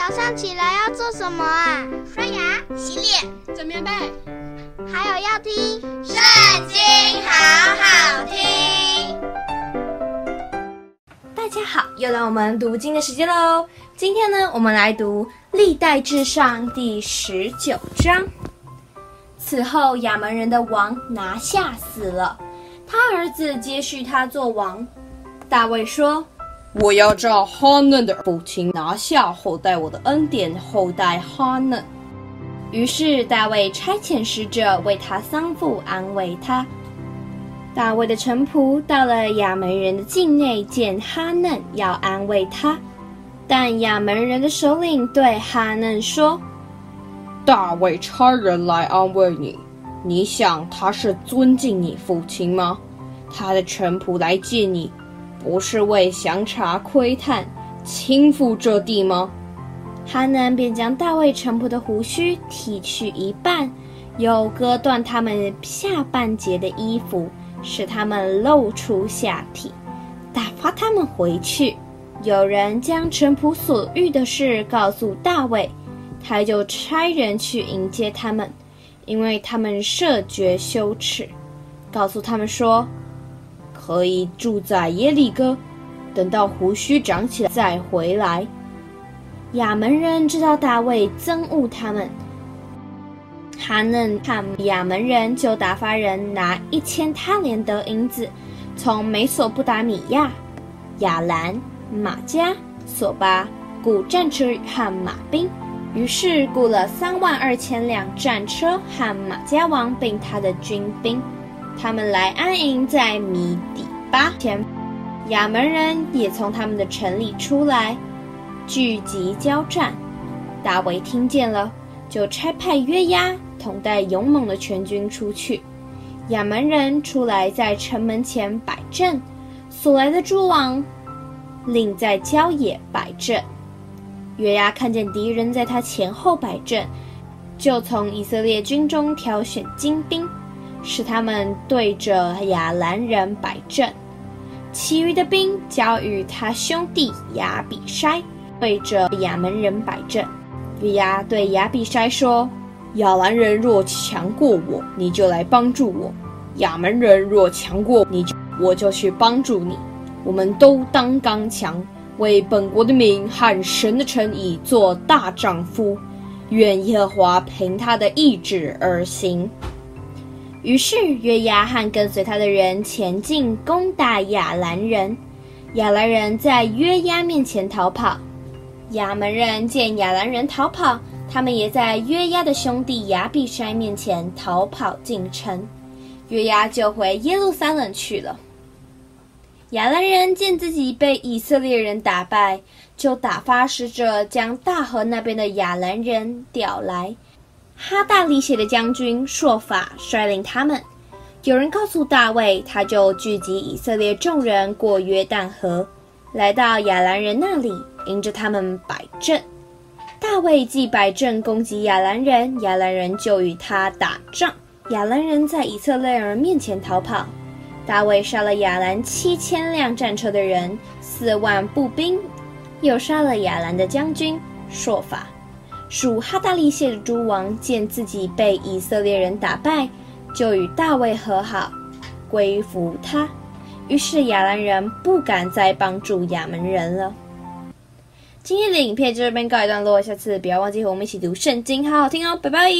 早上起来要做什么啊？刷牙、洗脸、整棉被，还有要听《圣经》，好好听。大家好，又到我们读经的时间喽。今天呢，我们来读《历代志上》第十九章。此后，亚门人的王拿下死了，他儿子接续他做王。大卫说。我要照哈嫩的父亲拿下后代我的恩典后代哈嫩。于是大卫差遣使者为他丧父安慰他。大卫的臣仆到了亚扪人的境内见哈嫩，要安慰他。但亚扪人的首领对哈嫩说：“大卫差人来安慰你，你想他是尊敬你父亲吗？他的臣仆来见你。”不是为详查窥探、倾覆这地吗？哈南便将大卫臣仆的胡须剃去一半，又割断他们下半截的衣服，使他们露出下体，打发他们回去。有人将臣仆所遇的事告诉大卫，他就差人去迎接他们，因为他们甚觉羞耻，告诉他们说。可以住在耶利哥，等到胡须长起来再回来。亚门人知道大卫憎恶他们，哈嫩和亚门人就打发人拿一千他连得银子，从美索不达米亚、亚兰、玛加、索巴雇战车和马兵，于是雇了三万二千辆战车和玛迦王并他的军兵。他们来安营在米底巴前，亚门人也从他们的城里出来，聚集交战。大卫听见了，就差派约押统带勇猛的全军出去。亚门人出来在城门前摆阵，所来的诸王另在郊野摆阵。约押看见敌人在他前后摆阵，就从以色列军中挑选精兵。使他们对着亚兰人摆阵，其余的兵交与他兄弟亚比筛对着亚门人摆阵。约押对亚比筛说：“亚兰人若强过我，你就来帮助我；亚门人若强过你，我就去帮助你。我们都当刚强，为本国的民和神的城邑做大丈夫。愿耶和华凭他的意志而行。”于是约押和跟随他的人前进攻打亚兰人，亚兰人在约押面前逃跑。亚门人见亚兰人逃跑，他们也在约押的兄弟亚比筛面前逃跑进城。约押就回耶路撒冷去了。亚兰人见自己被以色列人打败，就打发使者将大河那边的亚兰人调来。哈大利写的将军朔法率领他们，有人告诉大卫，他就聚集以色列众人过约旦河，来到亚兰人那里，迎着他们摆阵。大卫既摆阵攻击亚兰人，亚兰人就与他打仗。亚兰人在以色列人面前逃跑，大卫杀了亚兰七千辆战车的人，四万步兵，又杀了亚兰的将军朔法。属哈大利谢的诸王见自己被以色列人打败，就与大卫和好，归服他。于是亚兰人不敢再帮助亚门人了。今天的影片就这边告一段落，下次不要忘记和我们一起读圣经，好好听哦，拜拜。